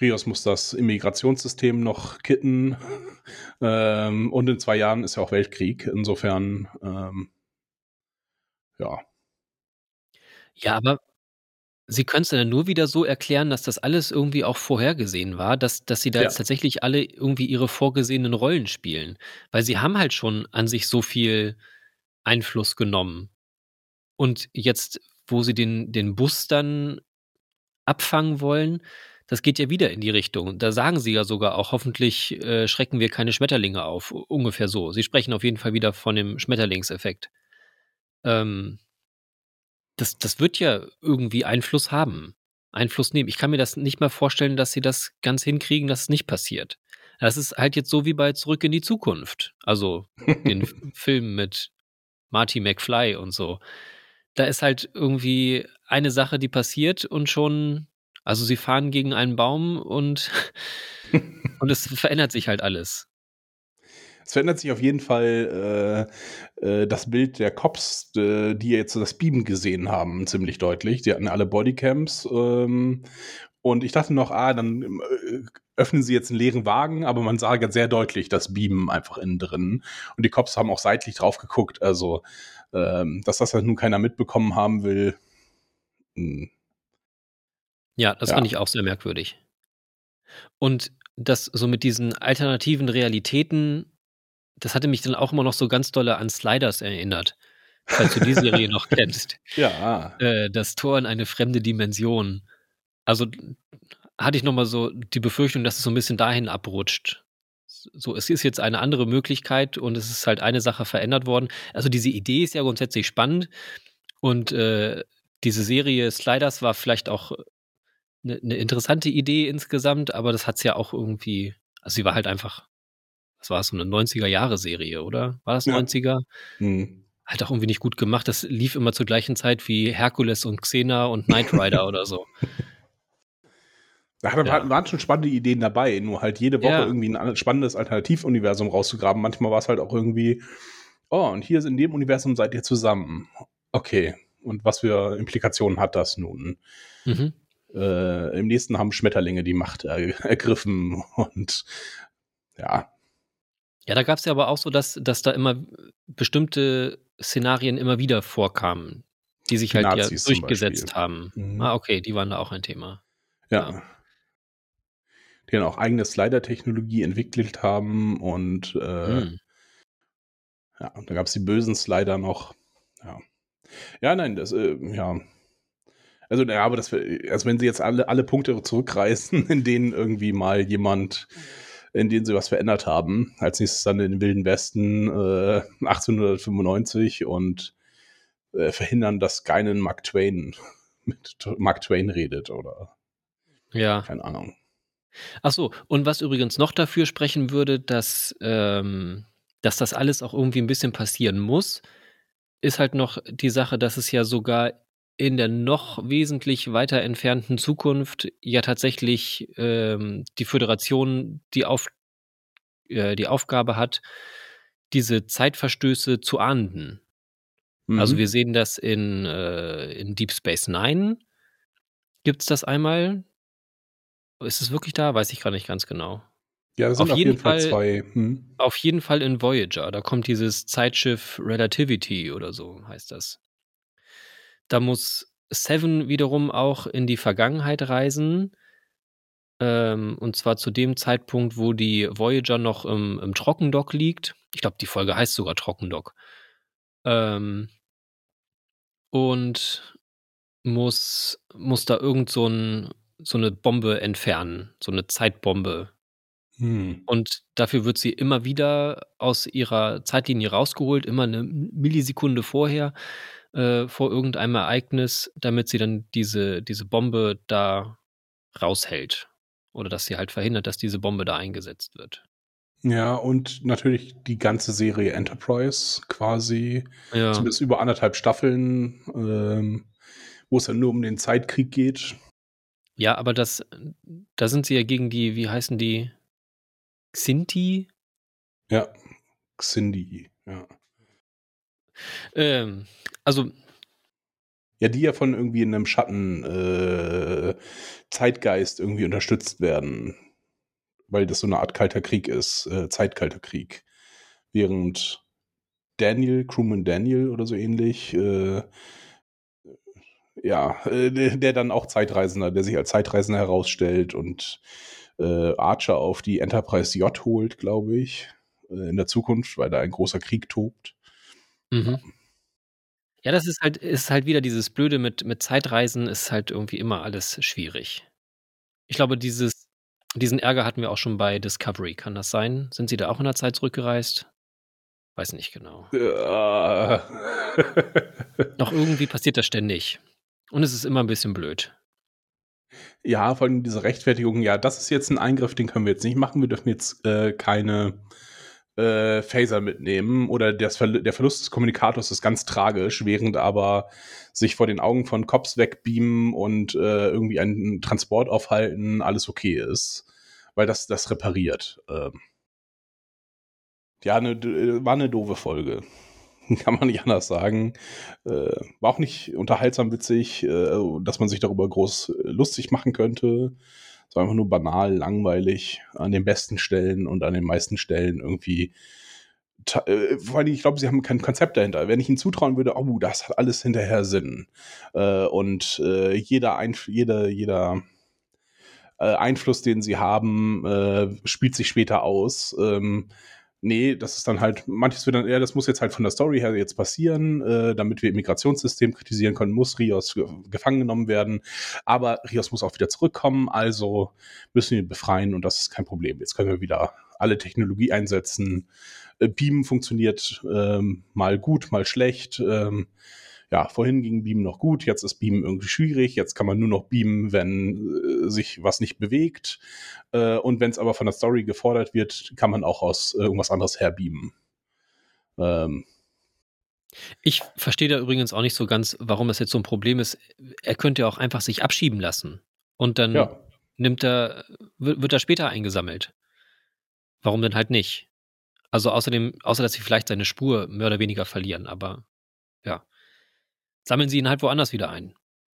D: Rios muss das Immigrationssystem noch kitten ähm, und in zwei Jahren ist ja auch Weltkrieg. Insofern, ähm, ja.
E: Ja, aber Sie können es dann nur wieder so erklären, dass das alles irgendwie auch vorhergesehen war, dass, dass sie da
D: Ja.
E: jetzt tatsächlich alle irgendwie ihre vorgesehenen Rollen spielen. Weil sie haben halt schon an sich so viel Einfluss genommen. Und jetzt, wo sie den, den Bus dann abfangen wollen, das geht ja wieder in die Richtung. Da sagen sie ja sogar auch, hoffentlich äh, schrecken wir keine Schmetterlinge auf. Ungefähr so. Sie sprechen auf jeden Fall wieder von dem Schmetterlingseffekt. Ähm, das, das wird ja irgendwie Einfluss haben. Einfluss nehmen. Ich kann mir das nicht mehr vorstellen, dass sie das ganz hinkriegen, dass es nicht passiert. Das ist halt jetzt so wie bei Zurück in die Zukunft. Also den Film mit Marty McFly und so. Da ist halt irgendwie eine Sache, die passiert und schon, also sie fahren gegen einen Baum und, und es verändert sich halt alles.
D: Es verändert sich auf jeden Fall äh, äh, das Bild der Cops, äh, die jetzt das Beamen gesehen haben, ziemlich deutlich. Die hatten alle Bodycams. Ähm, und ich dachte noch, ah, dann äh, öffnen sie jetzt einen leeren Wagen, aber man sah ganz sehr deutlich das Beamen einfach innen drin. Und die Cops haben auch seitlich drauf geguckt. Also, ähm, dass das halt nun keiner mitbekommen haben will. hm,
E: Ja, das
D: Ja.
E: fand ich auch sehr merkwürdig. Und das so mit diesen alternativen Realitäten, das hatte mich dann auch immer noch so ganz dolle an Sliders erinnert. Falls du die Serie noch kennst.
D: Ja,
E: Äh, das Tor in eine fremde Dimension. Also hatte ich noch mal so die Befürchtung, dass es so ein bisschen dahin abrutscht. So, es ist jetzt eine andere Möglichkeit und es ist halt eine Sache verändert worden. Also diese Idee ist ja grundsätzlich spannend und äh, diese Serie Sliders war vielleicht auch eine, eine interessante Idee insgesamt, aber das hat's ja auch irgendwie, also sie war halt einfach, das war so eine 90er-Jahre-Serie, oder? War das
D: Ja.
E: 90er?
D: hm.
E: Halt auch irgendwie nicht gut gemacht. Das lief immer zur gleichen Zeit wie Herkules und Xena und Knight Rider oder so.
D: Da
E: Ja.
D: waren schon spannende Ideen dabei, nur halt jede Woche
E: Ja.
D: irgendwie ein an- spannendes Alternativuniversum rauszugraben. Manchmal war es halt auch irgendwie, oh, und hier ist in dem Universum seid ihr zusammen. Okay, und was für Implikationen hat das nun?
E: Mhm.
D: Äh, Im nächsten haben Schmetterlinge die Macht er ergriffen und ja,
E: Ja, da gab es ja aber auch so, dass, dass da immer bestimmte Szenarien immer wieder vorkamen, die sich
D: Die
E: halt
D: Nazis
E: ja durchgesetzt haben.
D: Mhm.
E: Ah, okay, die waren da auch ein Thema.
D: ja.
E: Ja.
D: Die dann auch eigene Slider-Technologie entwickelt haben und äh,
E: Hm.
D: Ja, und da gab es die bösen Slider noch. Ja. Ja, nein, das, äh, ja. Also, ja, aber das, also wenn sie jetzt alle, alle Punkte zurückreißen, in denen irgendwie mal jemand, in denen sie was verändert haben, als nächstes dann in den Wilden Westen äh, 1895 und äh, verhindern, dass keinen Mark Twain mit Mark Twain redet oder
E: Ja.
D: keine Ahnung.
E: Ach so, und was übrigens noch dafür sprechen würde, dass, ähm, dass das alles auch irgendwie ein bisschen passieren muss, ist halt noch die Sache, dass es ja sogar in der noch wesentlich weiter entfernten Zukunft ja tatsächlich ähm, die Föderation die, Auf, äh, die Aufgabe hat, diese Zeitverstöße zu ahnden. Also
D: Mhm.
E: wir sehen das in, äh, in Deep Space Nine. Gibt es das einmal? Ist es wirklich da? Weiß ich gar nicht ganz genau.
D: ja, das sind
E: auf
D: auf,
E: jeden
D: jeden Fall,
E: Fall-
D: zwei. Hm.
E: Auf jeden Fall in Voyager. Da kommt dieses Zeitschiff Relativity oder so heißt das. Da muss Seven wiederum auch in die Vergangenheit reisen. Ähm, und zwar zu dem Zeitpunkt, wo die Voyager noch im, im Trockendock liegt. Ich glaube, die Folge heißt sogar Trockendock. Ähm, und muss, muss da irgend so, ein, so eine Bombe entfernen. So eine Zeitbombe.
D: Hm.
E: Und dafür wird sie immer wieder aus ihrer Zeitlinie rausgeholt, immer eine Millisekunde vorher, äh, vor irgendeinem Ereignis, damit sie dann diese, diese Bombe da raushält. Oder dass sie halt verhindert, dass diese Bombe da eingesetzt wird.
D: Ja, und natürlich die ganze Serie Enterprise quasi,
E: Ja,
D: zumindest über anderthalb Staffeln, ähm, wo es ja nur um den Zeitkrieg geht.
E: ja aber das, da sind sie ja gegen die, wie heißen die? Xinti?
D: Ja, Xindi, ja.
E: Ähm, also,
D: Ja, die ja von irgendwie in einem Schatten äh, Zeitgeist irgendwie unterstützt werden. Weil das so eine Art kalter Krieg ist, äh, Zeitkalter Krieg. Während Daniel, Crewman Daniel oder so ähnlich, äh, ja, äh, der, dann auch Zeitreisender, der sich als Zeitreisender herausstellt und äh, Archer auf die Enterprise J holt, glaube ich, äh, in der Zukunft, weil da ein großer Krieg tobt.
E: Mhm. Ja, das ist halt, ist halt wieder dieses Blöde mit, mit Zeitreisen, ist halt irgendwie immer alles schwierig. Ich glaube, dieses, diesen Ärger hatten wir auch schon bei Discovery. Kann das sein? Sind sie da auch in der Zeit zurückgereist? Weiß nicht genau.
D: Äh,
E: Noch irgendwie passiert das ständig. Und es ist immer ein bisschen blöd.
D: Ja, vor allem diese Rechtfertigung, ja, das ist jetzt ein Eingriff, den können wir jetzt nicht machen. Wir dürfen jetzt äh, keine äh, Phaser mitnehmen oder das Verl der Verlust des Kommunikators ist ganz tragisch, während aber sich vor den Augen von Cops wegbeamen und äh, irgendwie einen Transport aufhalten, alles okay ist, weil das das repariert. Ähm ja, ne, war eine doofe Folge. Kann man nicht anders sagen. Äh, war auch nicht unterhaltsam witzig, äh, dass man sich darüber groß äh, lustig machen könnte. Es war einfach nur banal, langweilig an den besten Stellen und an den meisten Stellen irgendwie. Äh, vor allem, ich glaube, sie haben kein Konzept dahinter. Wenn ich ihnen zutrauen würde, oh, das hat alles hinterher Sinn. Äh, und äh, jeder, Einf jeder, jeder Einfluss, den sie haben, spielt sich später aus. Nee, das ist dann halt, manches wird dann, ja, das muss jetzt halt von der Story her jetzt passieren, äh, damit wir Immigrationssystem kritisieren können, muss Rios ge gefangen genommen werden. Aber Rios muss auch wieder zurückkommen, also müssen wir ihn befreien und das ist kein Problem. Jetzt können wir wieder alle Technologie einsetzen. Äh, Beam funktioniert ähm, mal gut, mal schlecht. Ähm, ja, vorhin ging Beam noch gut, jetzt ist Beam irgendwie schwierig, jetzt kann man nur noch beamen, wenn äh, sich was nicht bewegt. Äh, und wenn es aber von der Story gefordert wird, kann man auch aus äh, irgendwas anderes herbeamen. Ähm,
E: Ich verstehe da übrigens auch nicht so ganz, warum das jetzt so ein Problem ist. Er könnte ja auch einfach sich abschieben lassen. Und dann
D: ja,
E: nimmt er, wird, wird er später eingesammelt. Warum denn halt nicht? Also außerdem, außer dass sie vielleicht seine Spur mehr oder weniger verlieren, aber ja. Sammeln sie ihn halt woanders wieder ein.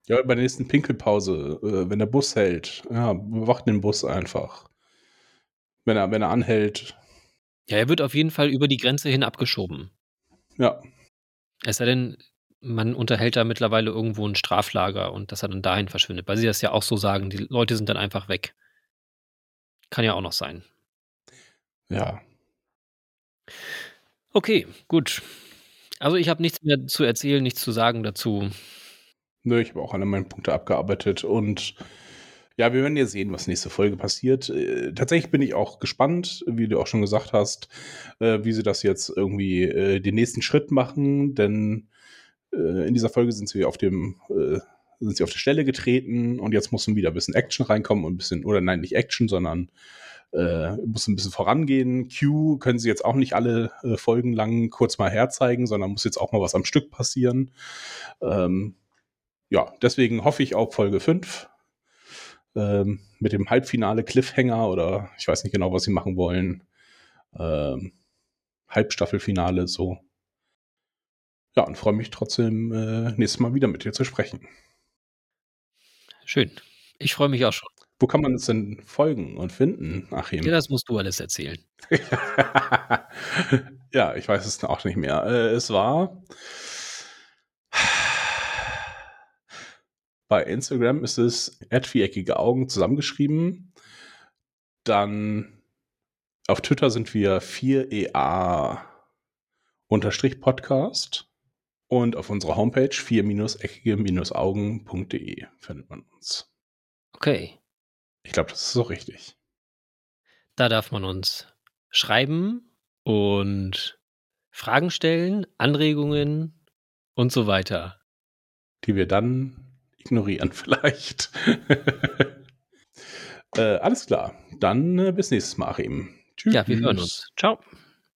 D: ja, bei der nächsten Pinkelpause, äh, wenn der Bus hält, ja, bewacht den Bus einfach. Wenn er, wenn er anhält,
E: Ja, er wird auf jeden Fall über die Grenze hin abgeschoben.
D: ja,
E: Es sei denn, man unterhält da mittlerweile irgendwo ein Straflager und dass er dann dahin verschwindet, weil sie das ja auch so sagen, die Leute sind dann einfach weg. Kann ja auch noch sein.
D: ja.
E: Okay, gut. Also ich habe nichts mehr zu erzählen, nichts zu sagen dazu.
D: Nö, ich habe auch alle meine Punkte abgearbeitet und ja, wir werden ja sehen, was nächste Folge passiert. Äh, tatsächlich bin ich auch gespannt, wie du auch schon gesagt hast, äh, wie sie das jetzt irgendwie äh, den nächsten Schritt machen, denn äh, in dieser Folge sind sie auf dem äh, sind sie auf der Stelle getreten und jetzt muss wieder ein bisschen Action reinkommen und ein bisschen, oder nein, nicht Action, sondern äh, muss ein bisschen vorangehen. Q können sie jetzt auch nicht alle äh, Folgen lang kurz mal herzeigen, sondern muss jetzt auch mal was am Stück passieren. Ähm, ja, deswegen hoffe ich auf Folge 5 ähm, mit dem Halbfinale Cliffhanger oder ich weiß nicht genau, was sie machen wollen. Ähm, Halbstaffelfinale so. Ja, und freue mich trotzdem, äh, nächstes Mal wieder mit dir zu sprechen.
E: Schön. Ich freue mich auch schon.
D: Wo kann man es denn folgen und finden, Achim?
E: Ja, das musst du alles erzählen.
D: ja, ich weiß es auch nicht mehr. Äh, es war bei Instagram ist es viereckige Augen zusammengeschrieben. Dann auf Twitter sind wir 4EA unterstrich Podcast. Und auf unserer Homepage 4-eckige-augen.de findet man uns.
E: Okay.
D: Ich glaube, das ist so richtig.
E: Da darf man uns schreiben und Fragen stellen, Anregungen und so weiter.
D: Die wir dann ignorieren vielleicht. äh, alles klar. Dann äh, bis nächstes Mal, Achim.
E: Tschüss. Ja, wir hören uns. Ciao.